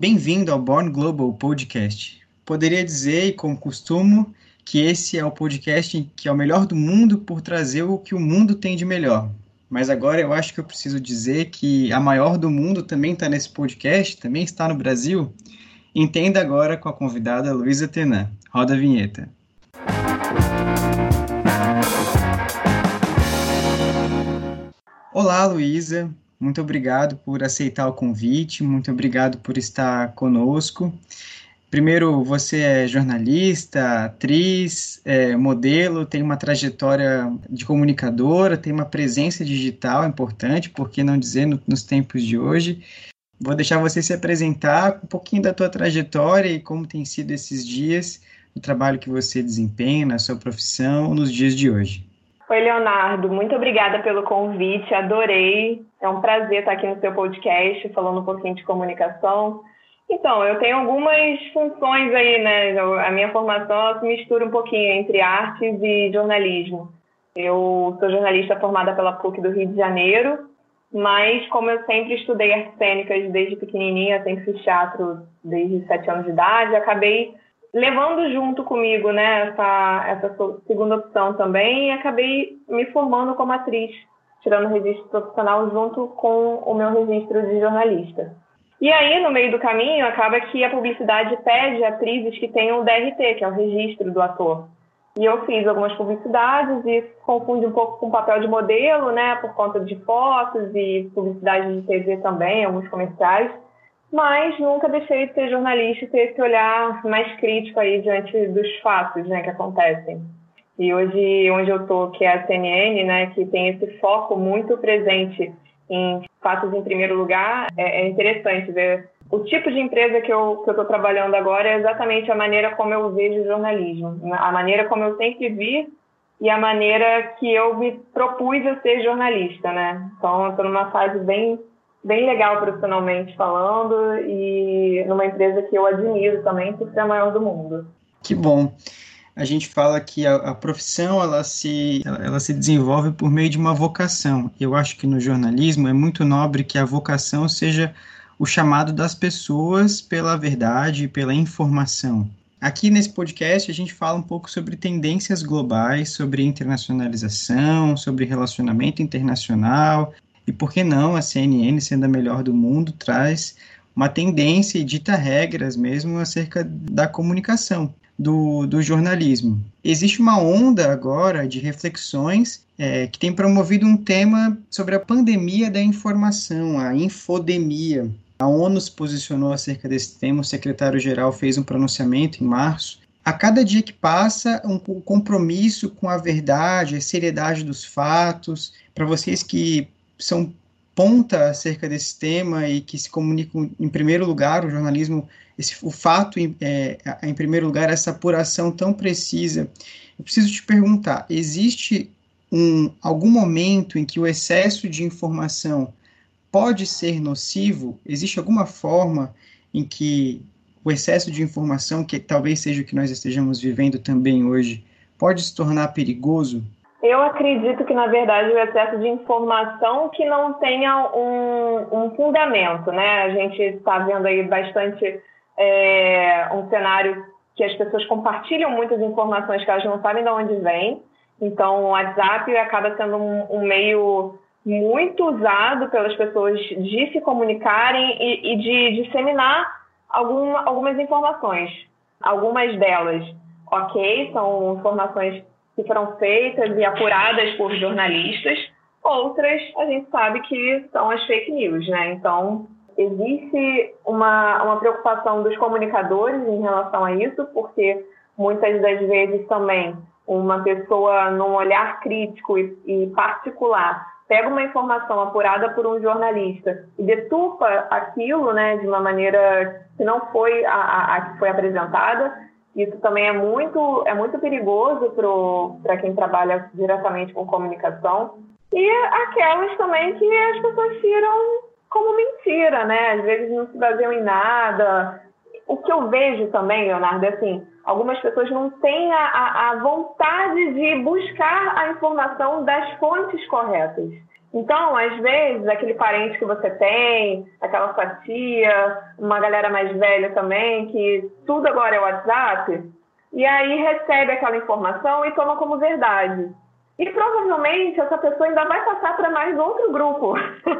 Bem-vindo ao Born Global Podcast. Poderia dizer, e como costumo, que esse é o podcast que é o melhor do mundo por trazer o que o mundo tem de melhor. Mas agora eu acho que eu preciso dizer que a maior do mundo também está nesse podcast, também está no Brasil. Entenda agora com a convidada Luísa Tenan. Roda a vinheta. Olá, Luísa. Muito obrigado por aceitar o convite, muito obrigado por estar conosco. Primeiro, você é jornalista, atriz, é, modelo, tem uma trajetória de comunicadora, tem uma presença digital importante, por que não dizer no, nos tempos de hoje. Vou deixar você se apresentar um pouquinho da tua trajetória e como tem sido esses dias, o trabalho que você desempenha na sua profissão nos dias de hoje. Oi, Leonardo, muito obrigada pelo convite, adorei. É um prazer estar aqui no seu podcast falando um pouquinho de comunicação. Então, eu tenho algumas funções aí, né? A minha formação se mistura um pouquinho entre artes e jornalismo. Eu sou jornalista formada pela PUC do Rio de Janeiro, mas como eu sempre estudei artes cênicas desde pequenininha, sempre fiz teatro desde sete anos de idade, acabei levando junto comigo né, essa, essa segunda opção também acabei me formando como atriz, tirando o registro profissional junto com o meu registro de jornalista. E aí, no meio do caminho, acaba que a publicidade pede atrizes que tenham o DRT, que é o registro do ator. E eu fiz algumas publicidades e confunde um pouco com o papel de modelo, né, por conta de fotos e publicidade de TV também, alguns comerciais mas nunca deixei de ser jornalista e ter esse olhar mais crítico aí diante dos fatos né, que acontecem. E hoje, onde eu estou, que é a CNN, né, que tem esse foco muito presente em fatos em primeiro lugar, é, é interessante ver o tipo de empresa que eu estou trabalhando agora é exatamente a maneira como eu vejo o jornalismo, a maneira como eu sempre vi e a maneira que eu me propus a ser jornalista, né? Então, estou numa fase bem bem legal profissionalmente falando e numa empresa que eu admiro também por ser a maior do mundo. Que bom. A gente fala que a, a profissão ela se, ela, ela se desenvolve por meio de uma vocação. Eu acho que no jornalismo é muito nobre que a vocação seja o chamado das pessoas pela verdade pela informação. Aqui nesse podcast a gente fala um pouco sobre tendências globais, sobre internacionalização, sobre relacionamento internacional, e por que não a CNN, sendo a melhor do mundo, traz uma tendência e dita regras mesmo acerca da comunicação, do, do jornalismo. Existe uma onda agora de reflexões é, que tem promovido um tema sobre a pandemia da informação, a infodemia. A ONU se posicionou acerca desse tema, o secretário-geral fez um pronunciamento em março. A cada dia que passa, um compromisso com a verdade, a seriedade dos fatos. Para vocês que são ponta acerca desse tema e que se comunicam em primeiro lugar o jornalismo esse o fato é, em primeiro lugar essa apuração tão precisa. Eu preciso te perguntar existe um algum momento em que o excesso de informação pode ser nocivo? Existe alguma forma em que o excesso de informação que talvez seja o que nós estejamos vivendo também hoje pode se tornar perigoso eu acredito que, na verdade, o excesso de informação que não tenha um, um fundamento, né? A gente está vendo aí bastante é, um cenário que as pessoas compartilham muitas informações que elas não sabem de onde vêm. Então, o WhatsApp acaba sendo um, um meio muito usado pelas pessoas de se comunicarem e, e de disseminar alguma, algumas informações. Algumas delas, ok, são informações que foram feitas e apuradas por jornalistas, outras a gente sabe que são as fake news, né? Então, existe uma, uma preocupação dos comunicadores em relação a isso, porque muitas das vezes também uma pessoa, num olhar crítico e, e particular, pega uma informação apurada por um jornalista e deturpa aquilo, né, de uma maneira que não foi a, a, a que foi apresentada, isso também é muito, é muito perigoso para quem trabalha diretamente com comunicação. E aquelas também que as pessoas tiram como mentira, né? Às vezes não se baseiam em nada. O que eu vejo também, Leonardo, é assim, algumas pessoas não têm a, a vontade de buscar a informação das fontes corretas. Então, às vezes, aquele parente que você tem, aquela sua tia, uma galera mais velha também, que tudo agora é WhatsApp, e aí recebe aquela informação e toma como verdade. E provavelmente essa pessoa ainda vai passar para mais outro grupo.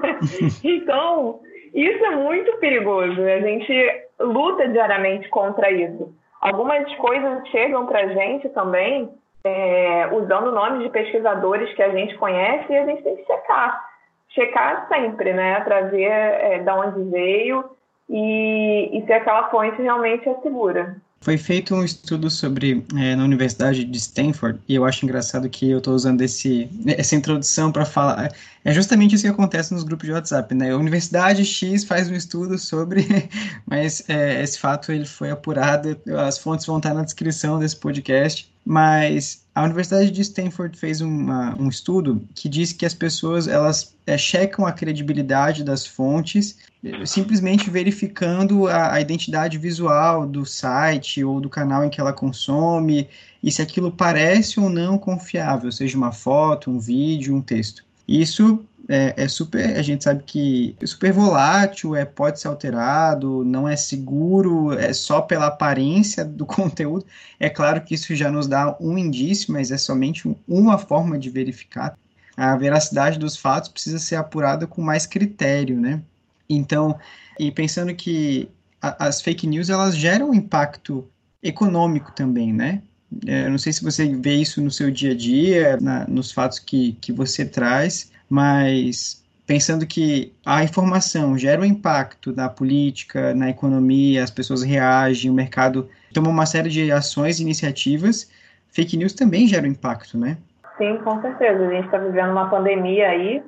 então, isso é muito perigoso. A gente luta diariamente contra isso. Algumas coisas chegam para a gente também é, usando nomes de pesquisadores que a gente conhece e a gente tem que checar. Checar sempre, né? Para ver é, de onde veio e, e se aquela fonte realmente é segura. Foi feito um estudo sobre é, na Universidade de Stanford e eu acho engraçado que eu estou usando esse, essa introdução para falar. É justamente isso que acontece nos grupos de WhatsApp, né? A Universidade X faz um estudo sobre, mas é, esse fato ele foi apurado. As fontes vão estar na descrição desse podcast. Mas a Universidade de Stanford fez uma, um estudo que diz que as pessoas elas é, checam a credibilidade das fontes simplesmente verificando a, a, identidade visual do site ou do canal em que ela consome e se aquilo parece ou não confiável, seja uma foto, um vídeo, um texto. Isso é, é, super, a gente sabe que é super volátil, é, pode ser alterado, não é seguro, é só pela aparência do conteúdo. É claro que isso já nos dá um indício, mas é somente uma forma de verificar. A veracidade dos fatos precisa ser apurada com mais critério, né? Então, e pensando que a, as fake news elas geram impacto econômico também, né? É, eu não sei se você vê isso no seu dia a dia, na, nos fatos que, que você traz, mas pensando que a informação gera um impacto na política, na economia, as pessoas reagem, o mercado toma uma série de ações e iniciativas, fake news também gera um impacto, né? Sim, com certeza. A gente está vivendo uma pandemia aí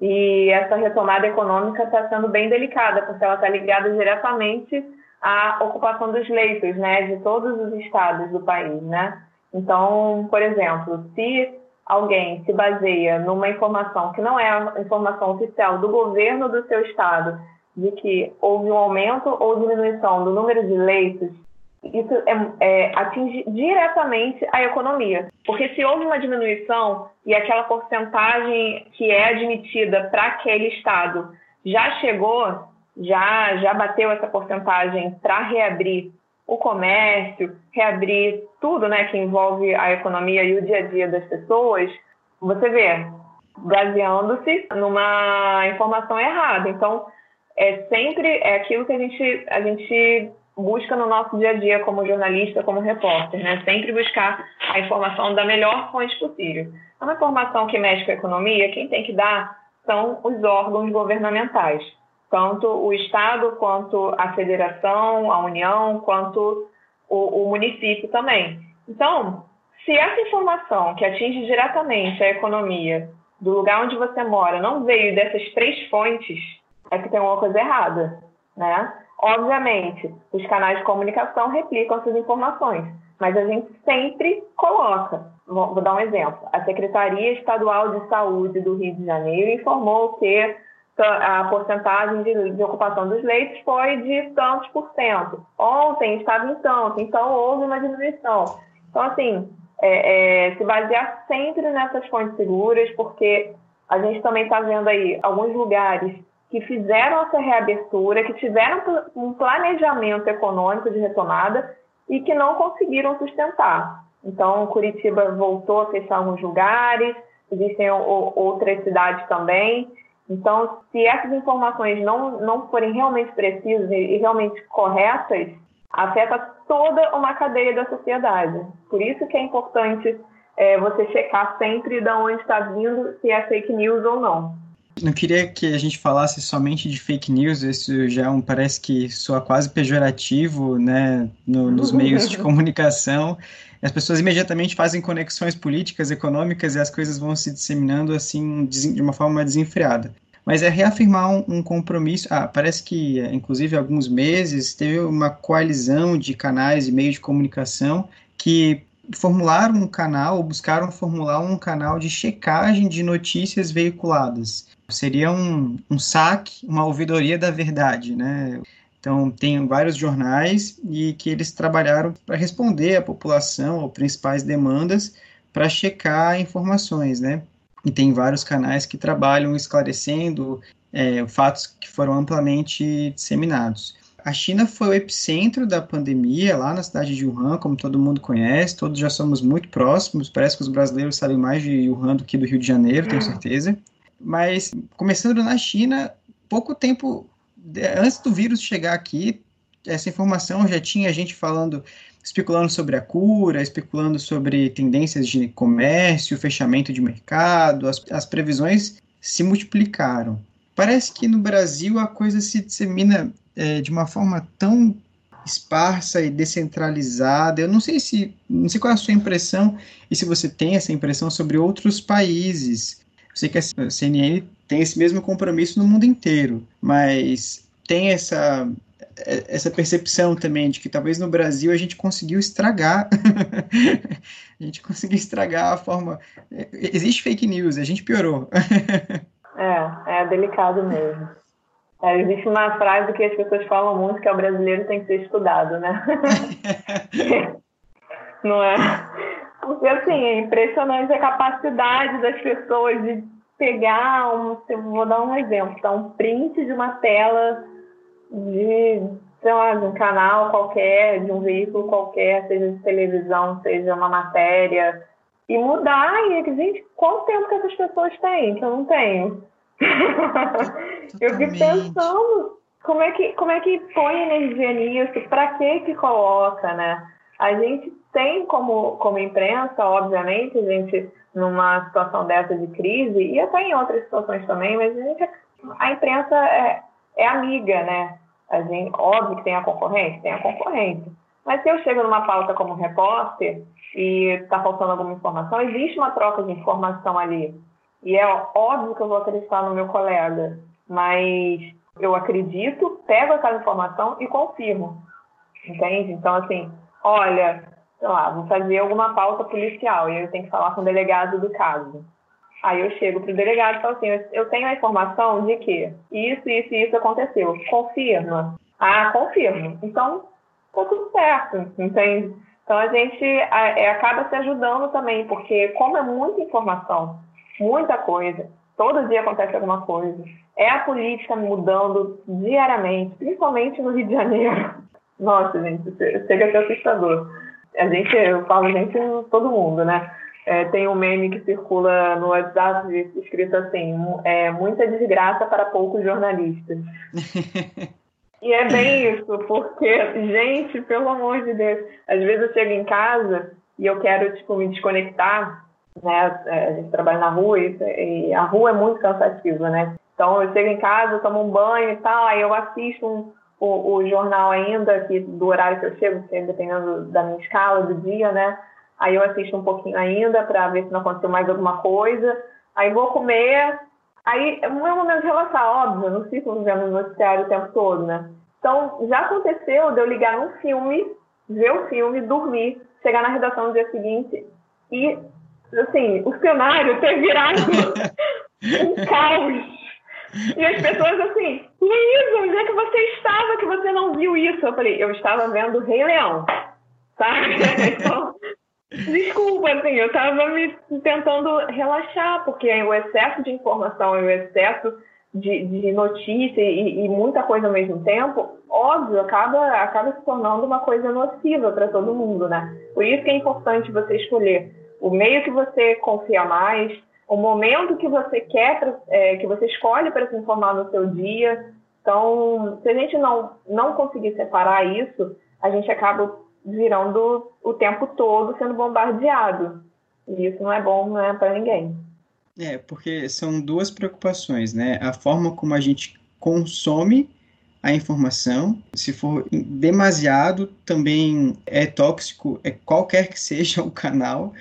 e essa retomada econômica está sendo bem delicada, porque ela está ligada diretamente à ocupação dos leitos, né, de todos os estados do país, né? Então, por exemplo, se alguém se baseia numa informação que não é a informação oficial do governo do seu estado, de que houve um aumento ou diminuição do número de leitos isso é, é, atinge diretamente a economia. Porque se houve uma diminuição e aquela porcentagem que é admitida para aquele estado já chegou, já, já bateu essa porcentagem para reabrir o comércio, reabrir tudo né, que envolve a economia e o dia a dia das pessoas, você vê, baseando-se numa informação errada. Então, é sempre é aquilo que a gente, a gente busca no nosso dia a dia como jornalista, como repórter, né? Sempre buscar a informação da melhor fonte possível. É uma informação que mexe com a economia, quem tem que dar são os órgãos governamentais, tanto o Estado quanto a Federação, a União, quanto o, o município também. Então, se essa informação que atinge diretamente a economia do lugar onde você mora não veio dessas três fontes, é que tem alguma coisa errada, né? Obviamente, os canais de comunicação replicam essas informações, mas a gente sempre coloca. Vou, dar um exemplo. A Secretaria Estadual de Saúde do Rio de Janeiro informou que a porcentagem de, de ocupação dos leitos foi de tantos por cento. Ontem estava em tanto, então houve uma diminuição. Então, assim, é, é, se basear sempre nessas fontes seguras, porque a gente também está vendo aí alguns lugares que fizeram essa reabertura, que tiveram um planejamento econômico de retomada e que não conseguiram sustentar. Então, Curitiba voltou a fechar alguns lugares, existem outras cidades também. Então, se essas informações não, não forem realmente precisas e realmente corretas, afeta toda uma cadeia da sociedade. Por isso que é importante é, você checar sempre de onde está vindo, se é fake news ou não. Não queria que a gente falasse somente de fake news, isso já é um, parece que soa quase pejorativo né, no, nos meios de comunicação. As pessoas imediatamente fazem conexões políticas, econômicas e as coisas vão se disseminando assim de uma forma desenfreada. Mas é reafirmar um, um compromisso. Ah, parece que, inclusive, há alguns meses teve uma coalizão de canais e meios de comunicação que formularam um canal, ou buscaram formular um canal de checagem de notícias veiculadas seria um, um saque, uma ouvidoria da verdade, né? Então, tem vários jornais e que eles trabalharam para responder à população, ou principais demandas, para checar informações, né? e tem vários canais que trabalham esclarecendo é, fatos que foram amplamente disseminados. A China foi o epicentro da pandemia, lá na cidade de Wuhan, como todo mundo conhece, todos já somos muito próximos, parece que os brasileiros sabem mais de Wuhan do que do Rio de Janeiro, tenho certeza. Mas, começando na China, pouco tempo antes do vírus chegar aqui, essa informação já tinha gente falando, especulando sobre a cura, especulando sobre tendências de comércio, fechamento de mercado, as, as previsões se multiplicaram. Parece que no Brasil a coisa se dissemina é, de uma forma tão esparsa e descentralizada. Eu não sei se, não sei qual é a sua impressão e se você tem essa impressão sobre outros países. Eu sei que a CNN tem esse mesmo compromisso no mundo inteiro, mas tem essa essa percepção também de que talvez no Brasil a gente conseguiu estragar a gente conseguiu estragar a forma existe fake news a gente piorou é é delicado mesmo é, existe uma frase que as pessoas falam muito que é o brasileiro tem que ser estudado, né? Não é? Porque, assim, é impressionante a capacidade das pessoas de pegar um... Vou dar um exemplo, tá? Um print de uma tela de, sei lá, de um canal qualquer, de um veículo qualquer, seja de televisão, seja uma matéria, e mudar. E, gente, quanto tempo que essas pessoas têm? Que eu não tenho eu fico pensando como é que, como é que põe energia nisso, para que que coloca, né? A gente tem como, como imprensa, obviamente, a gente numa situação dessa de crise, e até em outras situações também, mas a, gente, a imprensa é, é amiga, né? A gente, óbvio que tem a concorrência, tem a concorrência. Mas se eu chego numa pauta como repórter e está faltando alguma informação, existe uma troca de informação ali. E é óbvio que eu vou acreditar no meu colega, mas eu acredito, pego aquela informação e confirmo. Entende? Então, assim, olha, sei lá, vou fazer alguma pauta policial e eu tenho que falar com o delegado do caso. Aí eu chego para o delegado e falo assim: eu tenho a informação de que isso, isso e isso aconteceu. Confirma. Ah, confirmo. Então, tá tudo certo, entende? Então a gente é, acaba se ajudando também, porque como é muita informação, muita coisa. Todo dia acontece alguma coisa. É a política mudando diariamente, principalmente no Rio de Janeiro. Nossa, gente, chega a ser assustador. A gente, eu falo gente, todo mundo, né? É, tem um meme que circula no WhatsApp escrito assim: é, muita desgraça para poucos jornalistas. e é bem isso, porque, gente, pelo amor de Deus, às vezes eu chego em casa e eu quero tipo, me desconectar né? É, a gente trabalha na rua e, e, a rua é muito cansativa, né? Então eu chego em casa, tomo um banho e tal, aí eu assisto um, o, o, jornal ainda, que, do horário que eu chego, que é dependendo da minha escala do dia, né? Aí eu assisto um pouquinho ainda para ver se não aconteceu mais alguma coisa. Aí vou comer. Aí é um momento de relaxar, óbvio, eu não fico vendo noticiário o tempo todo, né? Então já aconteceu de eu ligar um filme, ver o filme, dormir, chegar na redação no dia seguinte e assim, o cenário ter virado um caos. E as pessoas assim, Luísa, onde é que você estava que você não viu isso? Eu falei, eu estava vendo Rei Leão, sabe? Então, desculpa, assim, eu estava me tentando relaxar, porque o excesso de informação e o excesso de, de notícia e, e, muita coisa ao mesmo tempo, óbvio, acaba, acaba se tornando uma coisa nociva para todo mundo, né? Por isso que é importante você escolher o meio que você confia mais, o momento que você quer, é, que você escolhe para se informar no seu dia. Então, se a gente não, não conseguir separar isso, a gente acaba virando o tempo todo sendo bombardeado. E isso não é bom né, para ninguém. É, porque são duas preocupações, né? A forma como a gente consome a informação, se for demasiado, também é tóxico, é qualquer que seja o canal,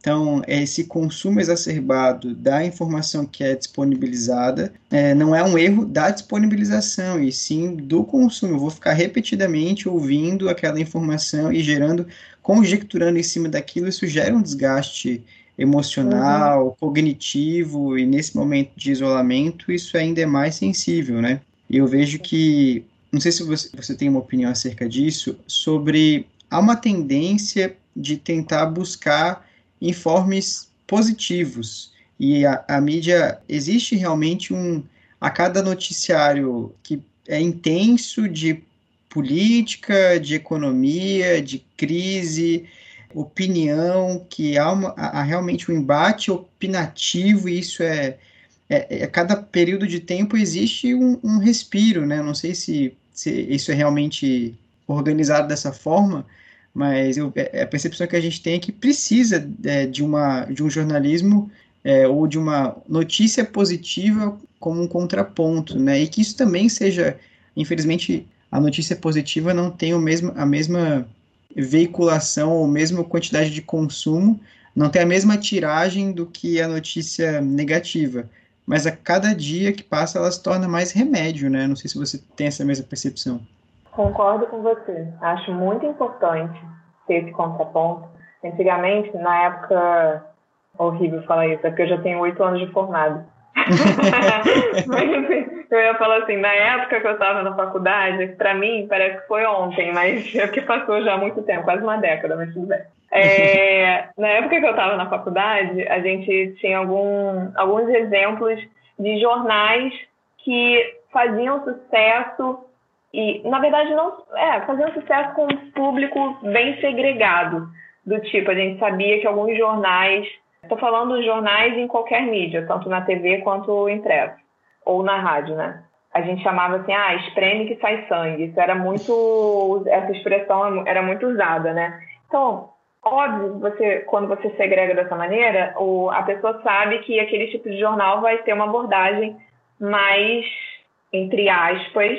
então, esse consumo exacerbado da informação que é disponibilizada é, não é um erro da disponibilização, e sim do consumo. Eu vou ficar repetidamente ouvindo aquela informação e gerando, conjecturando em cima daquilo, isso gera um desgaste emocional, uhum. cognitivo, e nesse momento de isolamento, isso ainda é mais sensível, né? E eu vejo que, não sei se você, você tem uma opinião acerca disso, sobre há uma tendência de tentar buscar informes positivos E a, a mídia, existe realmente um. A cada noticiário que é intenso de política, de economia, de crise, opinião, que há, uma, há realmente um embate opinativo, e isso é, é, é, cada período de tempo existe um, um respiro, né? Não sei se, se, isso é realmente organizado dessa forma, mas eu, é, é a percepção que a gente tem é que precisa é, de, uma, de um jornalismo é, ou de uma notícia positiva como um contraponto, né? E que isso também seja, infelizmente, a notícia positiva não tem o mesmo, a mesma veiculação ou mesma quantidade de consumo, não tem a mesma tiragem do que a notícia negativa. Mas a cada dia que passa, ela se torna mais remédio, né? Não sei se você tem essa mesma percepção. Concordo com você. Acho muito importante ter esse contraponto. Antigamente, na época horrível falar isso, é porque eu já tenho oito anos de formado. mas assim, eu ia falar assim, na época que eu estava na faculdade, para mim parece que foi ontem, mas é porque passou já há muito tempo, quase uma década, mas tudo bem. É, na época que eu estava na faculdade, a gente tinha algum, alguns exemplos de jornais que faziam sucesso e, na verdade, não é, faziam sucesso com um público bem segregado. Do tipo, a gente sabia que alguns jornais Estou falando jornais em qualquer mídia, tanto na TV quanto impresso, ou na rádio, né? A gente chamava assim, ah, espreme que sai sangue. Isso era muito, essa expressão era muito usada, né? Então, óbvio, você, quando você segrega dessa maneira, o, a pessoa sabe que aquele tipo de jornal vai ter uma abordagem mais, entre aspas,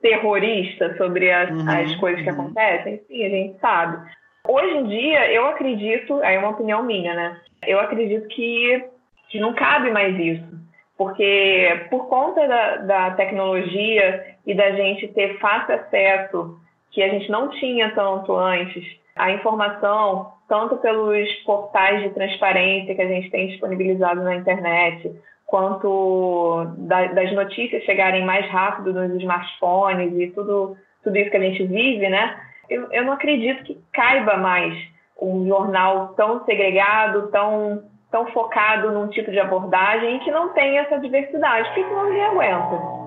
terrorista sobre as, uhum, as coisas que uhum. acontecem. Sim, a gente sabe. Hoje em dia, eu acredito, é uma opinião minha, né? Eu acredito que, que não cabe mais isso, porque por conta da, da tecnologia e da gente ter fácil acesso, que a gente não tinha tanto antes, a informação, tanto pelos portais de transparência que a gente tem disponibilizado na internet, quanto da, das notícias chegarem mais rápido nos smartphones e tudo, tudo isso que a gente vive, né? Eu, eu não acredito que caiba mais um jornal tão segregado, tão, tão focado num tipo de abordagem que não tem essa diversidade, porque senão ninguém aguenta.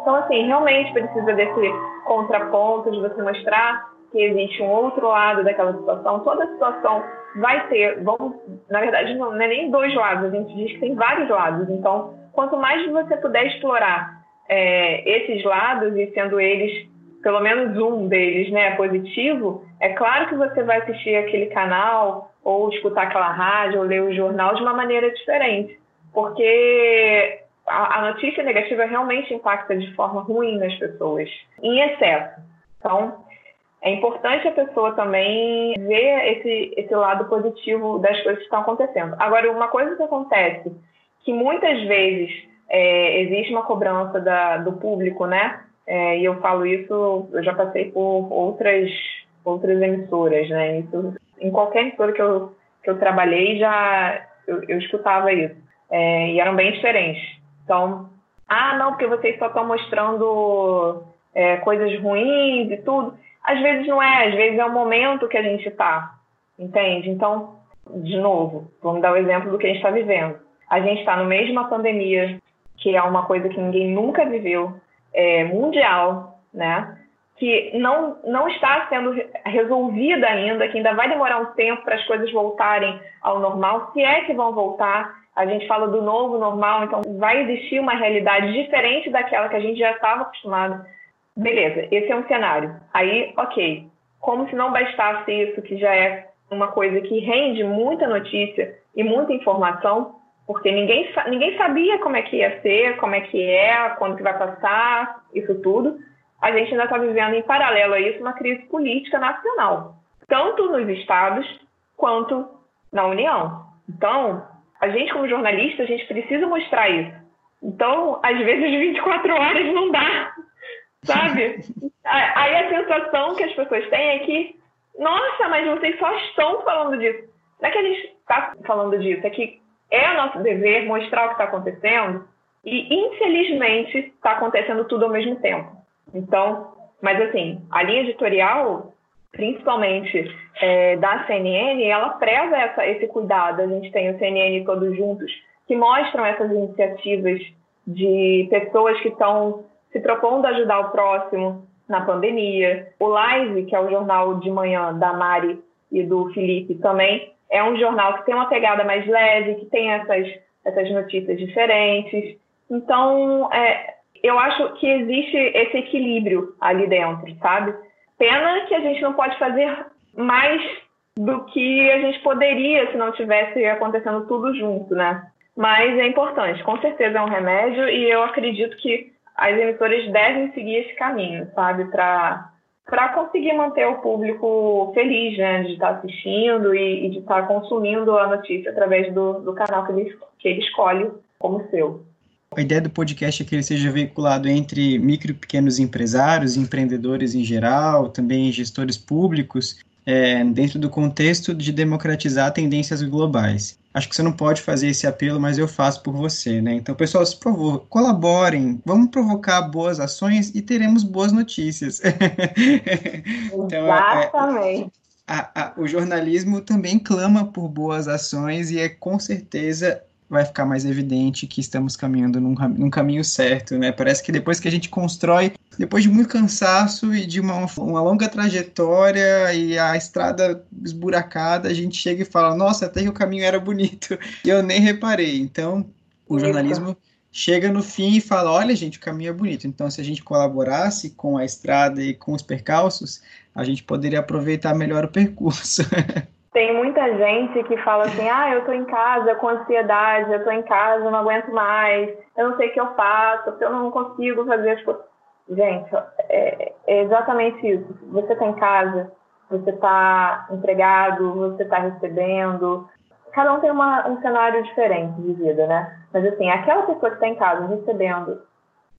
Então, assim, realmente precisa desse contraponto de você mostrar que existe um outro lado daquela situação. Toda situação vai ter, vamos, na verdade, não é nem dois lados, a gente diz que tem vários lados. Então, quanto mais você puder explorar é, esses lados e sendo eles pelo menos um deles, né, positivo, é claro que você vai assistir aquele canal ou escutar aquela rádio ou ler o jornal de uma maneira diferente, porque a, a notícia negativa realmente impacta de forma ruim nas pessoas, em excesso. Então, é importante a pessoa também ver esse, esse lado positivo das coisas que estão acontecendo. Agora, uma coisa que acontece, que muitas vezes é, existe uma cobrança da, do público, né? É, e eu falo isso, eu já passei por outras, outras emissoras, né? Isso, em qualquer emissora que eu, que eu trabalhei, já eu, eu escutava isso. É, e eram bem diferentes. Então, ah, não, porque vocês só estão mostrando é, coisas ruins e tudo. Às vezes não é, às vezes é o momento que a gente está, entende? Então, de novo, vamos dar o exemplo do que a gente está vivendo. A gente está no meio de uma pandemia, que é uma coisa que ninguém nunca viveu é, mundial, né? que não, não está sendo resolvida ainda, que ainda vai demorar um tempo para as coisas voltarem ao normal, se é que vão voltar. A gente fala do novo normal, então vai existir uma realidade diferente daquela que a gente já estava acostumado. Beleza, esse é um cenário. Aí, ok, como se não bastasse isso, que já é uma coisa que rende muita notícia e muita informação, porque ninguém, ninguém sabia como é que ia ser, como é que é, quando que vai passar, isso tudo. A gente ainda está vivendo em paralelo a isso uma crise política nacional, tanto nos estados quanto na União. Então, a gente como jornalista, a gente precisa mostrar isso. Então, às vezes 24 horas não dá, sabe? Aí a sensação que as pessoas têm é que, nossa, mas vocês só estão falando disso. Não é que a gente está falando disso, é que é nosso dever mostrar o que está acontecendo e, infelizmente, está acontecendo tudo ao mesmo tempo. Então, mas assim, a linha editorial, principalmente é, da CNN, ela preza essa, esse cuidado. A gente tem o CNN Todos Juntos, que mostram essas iniciativas de pessoas que estão se propondo a ajudar o próximo na pandemia. O Live, que é o jornal de manhã da Mari e do Felipe também, é um jornal que tem uma pegada mais leve, que tem essas, essas notícias diferentes. Então, é, eu acho que existe esse equilíbrio ali dentro, sabe? Pena que a gente não pode fazer mais do que a gente poderia se não tivesse acontecendo tudo junto, né? Mas é importante, com certeza é um remédio e eu acredito que as emissoras devem seguir esse caminho, sabe? Para conseguir manter o público feliz, né, de estar assistindo e, e de estar consumindo a notícia através do, do canal que ele, que ele escolhe como seu. A ideia do podcast é que ele seja veiculado entre micro e pequenos empresários, empreendedores em geral, também gestores públicos, é, dentro do contexto de democratizar tendências globais. Acho que você não pode fazer esse apelo, mas eu faço por você, né? Então, pessoal, por favor, colaborem, vamos provocar boas ações e teremos boas notícias. então, Exatamente. É, a, a, o jornalismo também clama por boas ações e é com certeza vai ficar mais evidente que estamos caminhando num, num, caminho certo, né? Parece que depois que a gente constrói, depois de muito cansaço e de uma, uma longa trajetória e a estrada esburacada, a gente chega e fala, nossa, até que o caminho era bonito e eu nem reparei. Então, o jornalismo chega no fim e fala, olha, gente, o caminho é bonito. Então, se a gente colaborasse com a estrada e com os percalços, a gente poderia aproveitar melhor o percurso. Tem muita gente que fala assim: ah, eu tô em casa com ansiedade, eu tô em casa, não aguento mais, eu não sei o que eu faço, eu não consigo fazer as coisas. Gente, é, é exatamente isso. Você tá em casa, você tá empregado, você tá recebendo. Cada um tem uma, um cenário diferente de vida, né? Mas assim, aquela pessoa que tá em casa recebendo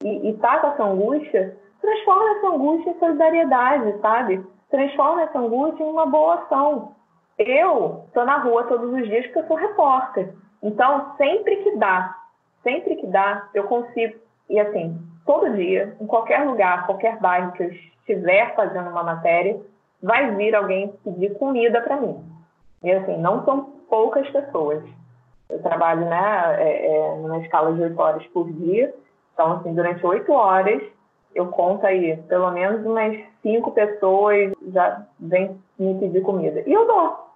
e, e tá com essa angústia, transforma essa angústia em solidariedade, sabe? Transforma essa angústia em uma boa ação eu estou na rua todos os dias porque eu sou repórter. Então, sempre que dá, sempre que dá, eu consigo. E assim, todo dia, em qualquer lugar, qualquer bairro que eu estiver fazendo uma matéria, vai vir alguém pedir comida para mim. E assim, não são poucas pessoas. Eu trabalho né, é, é, numa escala de oito horas por dia. Então, assim, durante oito horas, eu conto aí, pelo menos umas cinco pessoas já vêm me pedir comida. E eu dou.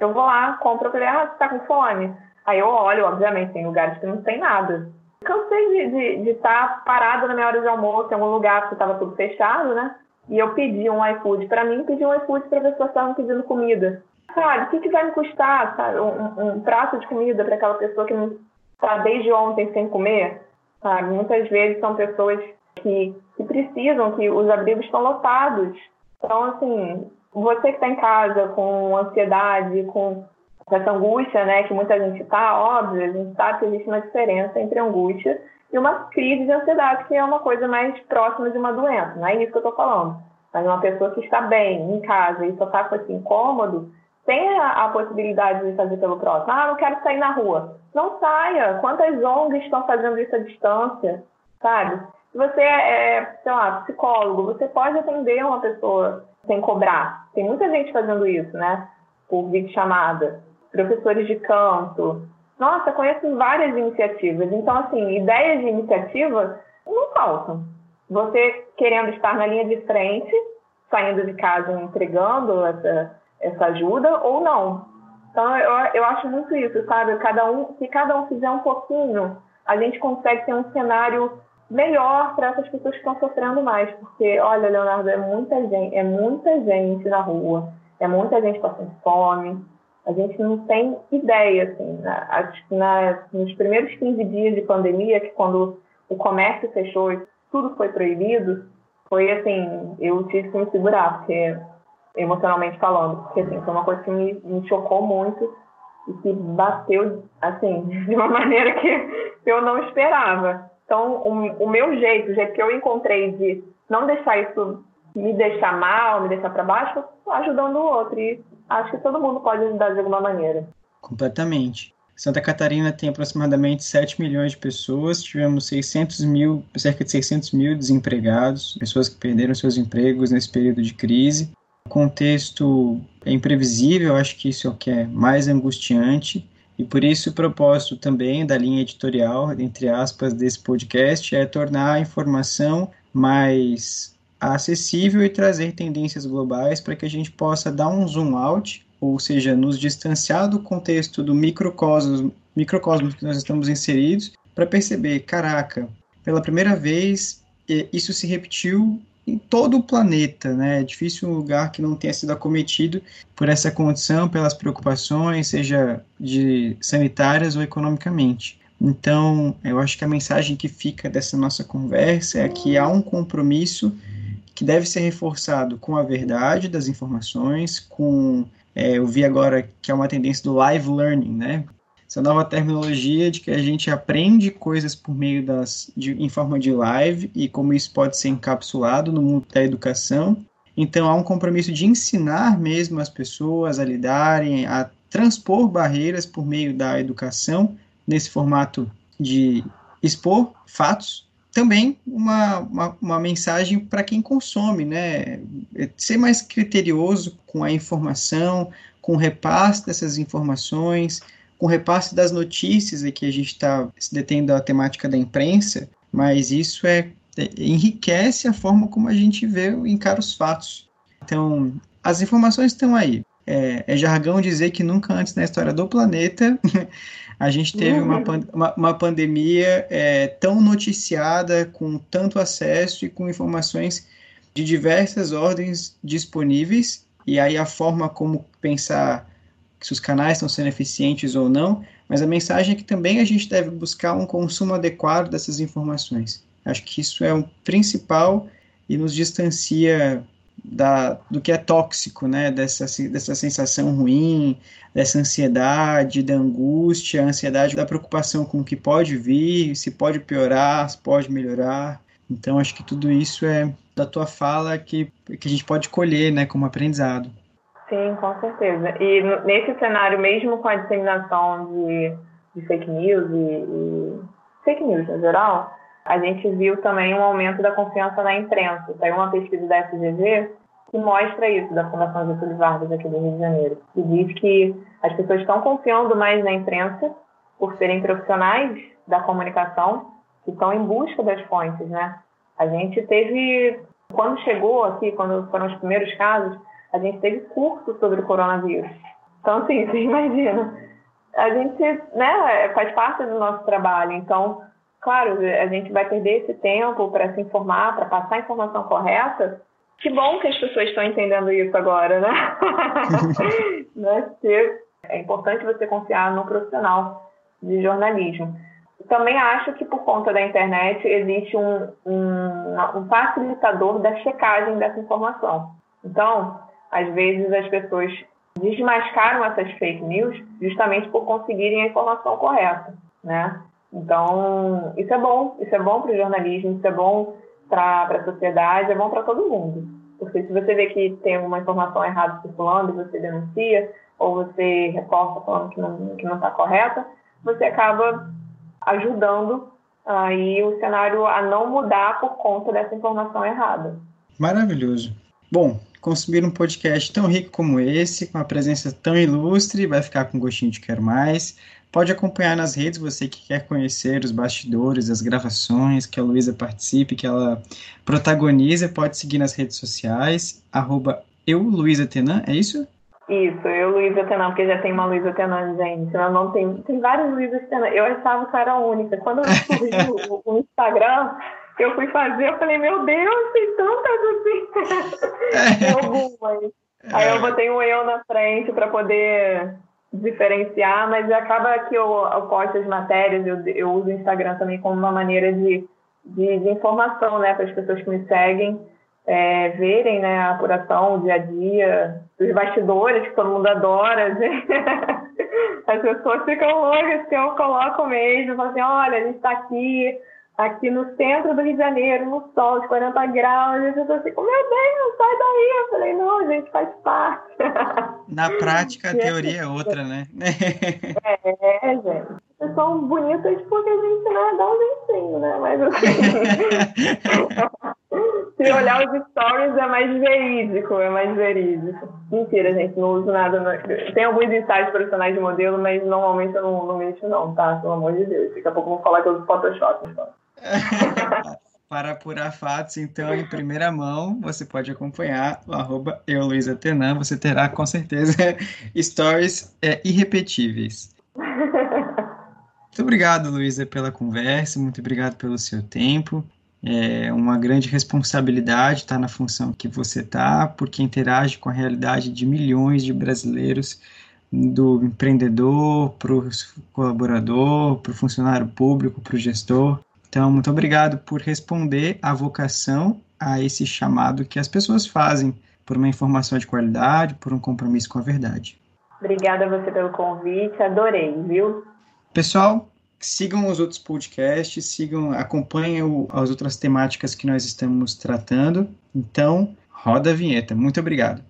Eu vou lá, compro, eu falei, ah, você tá com fome? Aí eu olho, obviamente, tem lugares que não tem nada. Cansei de estar de, de tá parada na minha hora de almoço em algum lugar, porque estava tudo fechado, né? E eu pedi um iFood para mim, pedi um iFood para pessoas que estavam pedindo comida. Sabe, o que, que vai me custar, sabe? Um, um prato de comida para aquela pessoa que não está desde ontem sem comer? Sabe? Muitas vezes são pessoas que, que precisam, que os abrigos estão lotados. Então, assim, você que está em casa com ansiedade, com essa angústia, né, que muita gente está, óbvio, a gente sabe que existe uma diferença entre angústia e uma crise de ansiedade, que é uma coisa mais próxima de uma doença, não é isso que eu estou falando. Mas uma pessoa que está bem em casa e só está com esse incômodo, tem a, a, possibilidade de fazer pelo próximo. Ah, não quero sair na rua. Não saia. Quantas ONGs estão fazendo isso à distância, sabe? Se você é, é sei lá, psicólogo, você pode atender uma pessoa sem cobrar. Tem muita gente fazendo isso, né? Por videochamada. Professores de canto. Nossa, conheço várias iniciativas. Então, assim, ideias de iniciativa não faltam. Você querendo estar na linha de frente, saindo de casa e entregando essa, essa ajuda, ou não. Então, eu, eu acho muito isso, sabe? Cada um, se cada um fizer um pouquinho, a gente consegue ter um cenário melhor para essas pessoas que estão sofrendo mais, porque olha, Leonardo, é muita gente, é muita gente na rua, é muita gente passando fome. A gente não tem ideia, assim, na, na, nos primeiros 15 dias de pandemia, que quando o comércio fechou e tudo foi proibido, foi assim, eu tive que me segurar, porque emocionalmente falando, porque assim, foi uma coisa que me, me chocou muito e que bateu assim de uma maneira que eu não esperava. Então, o, o meu jeito, o jeito que eu encontrei de não deixar isso me deixar mal, me deixar para baixo, ajudando o outro. E acho que todo mundo pode ajudar de alguma maneira. Completamente. Santa Catarina tem aproximadamente 7 milhões de pessoas, tivemos 600 mil, cerca de 600 mil desempregados, pessoas que perderam seus empregos nesse período de crise. O contexto é imprevisível, acho que isso é o que é mais angustiante E por isso o propósito também da linha editorial, entre aspas, desse podcast é tornar a informação mais acessível e trazer tendências globais para que a gente possa dar um zoom out, ou seja, nos distanciar do contexto do microcosmos, microcosmos que nós estamos inseridos, para perceber, caraca, pela primeira vez isso se repetiu em todo o planeta, né? É difícil um lugar que não tenha sido acometido por essa condição, pelas preocupações, seja de sanitárias ou economicamente. Então, eu acho que a mensagem que fica dessa nossa conversa é que há um compromisso que deve ser reforçado com a verdade das informações, com é, eu vi agora que é uma tendência do live learning, né? Essa nova terminologia de que a gente aprende coisas por meio das de, em forma de live e como isso pode ser encapsulado no mundo da educação. Então há um compromisso de ensinar mesmo as pessoas a lidarem, a transpor barreiras por meio da educação nesse formato de expor fatos. Também uma, uma, uma mensagem para quem consome, né? Ser mais criterioso com a informação, com o repasse dessas informações, com repasse das notícias, aqui a gente está se detendo a temática da imprensa, mas isso é, é, enriquece a forma como a gente vê e encara os fatos. Então, as informações estão aí. É, é jargão dizer que nunca antes na história do planeta a gente teve uma, uma, uma pandemia é, tão noticiada, com tanto acesso e com informações de diversas ordens disponíveis, e aí a forma como pensar se os canais estão sendo eficientes ou não, mas a mensagem é que também a gente deve buscar um consumo adequado dessas informações. Acho que isso é o principal e nos distancia da, do que é tóxico, né? Dessa, dessa sensação ruim, dessa ansiedade, da angústia, ansiedade da preocupação com o que pode vir, se pode piorar, se pode melhorar. Então, acho que tudo isso é da tua fala que, que a gente pode colher, né, como aprendizado. Sim, com certeza. E nesse cenário, mesmo com a disseminação de, de fake news e, e, fake news no geral, a gente viu também um aumento da confiança na imprensa. Tem uma pesquisa da FGV que mostra isso, da Fundação Getúlio Vargas aqui do Rio de Janeiro, que diz que as pessoas estão confiando mais na imprensa por serem profissionais da comunicação que estão em busca das fontes, né? A gente teve, quando chegou aqui, quando foram os primeiros casos, a gente teve curso sobre o coronavírus. Então, assim, você imagina. A gente, né, faz parte do nosso trabalho. Então, claro, a gente vai perder esse tempo para se informar, para passar a informação correta. Que bom que as pessoas estão entendendo isso agora, né? né? É importante você confiar no profissional de jornalismo. Também acho que por conta da internet existe um, um, um facilitador da checagem dessa informação. Então, às vezes as pessoas desmascaram essas fake news justamente por conseguirem a informação correta, né? Então, isso é bom, isso é bom para o jornalismo, isso é bom para a sociedade, é bom para todo mundo. Porque se você vê que tem uma informação errada circulando e você denuncia, ou você reporta falando que não que não está correta, você acaba ajudando aí o cenário a não mudar por conta dessa informação errada. Maravilhoso. Bom, consumir um podcast tão rico como esse, com uma presença tão ilustre, vai ficar com gostinho de quero mais. Pode acompanhar nas redes, você que quer conhecer os bastidores, as gravações, que a Luísa participe, que ela protagoniza, pode seguir nas redes sociais, arroba eu, Luísa Tenan, é isso? Isso, eu, Luísa Tenan, porque já tem uma Luísa Tenan, gente. Meu nome tem, tem várias Luísas Tenan. Eu achava que era única. Quando surgiu o, o Instagram, eu fui fazer, eu falei, meu Deus, tem tantas assim. Algumas. Aí eu botei um eu na frente para poder diferenciar, mas acaba que eu, eu posto as matérias, eu, eu uso o Instagram também como uma maneira de, de, de informação, né, para as pessoas que me seguem é, verem, né, a apuração, o dia a dia, os bastidores que todo mundo adora. As pessoas ficam loucas que eu coloco mesmo, falam assim, olha, a gente está aqui, aqui no centro do Rio de Janeiro, no sol, de 40 graus, e as pessoas ficam, meu Deus, sai daí. Eu falei, não, a gente faz parte. Na prática, a teoria é outra, né? é, gente. Vocês são bonitas porque a gente né, dá um jeitinho, né? Mas assim, se olhar os stories é mais verídico, é mais verídico. Mentira, gente, não uso nada. No... Tem alguns ensaios profissionais de modelo, mas normalmente eu não, não mexo não, tá? Pelo amor de Deus. Daqui a pouco eu vou falar que eu uso Photoshop. Para apurar fatos, então, em primeira mão, você pode acompanhar o arroba. Você terá, com certeza, stories é, irrepetíveis. Muito obrigado, Luísa, pela conversa, muito obrigado pelo seu tempo. É uma grande responsabilidade estar na função que você está, porque interage com a realidade de milhões de brasileiros, do empreendedor para o colaborador, para o funcionário público, para o gestor. Então, muito obrigado por responder à vocação, a esse chamado que as pessoas fazem por uma informação de qualidade, por um compromisso com a verdade. Obrigada a você pelo convite, adorei, viu? Pessoal, sigam os outros podcasts, sigam, acompanhem o, as outras temáticas que nós estamos tratando. Então, roda a vinheta. Muito obrigado.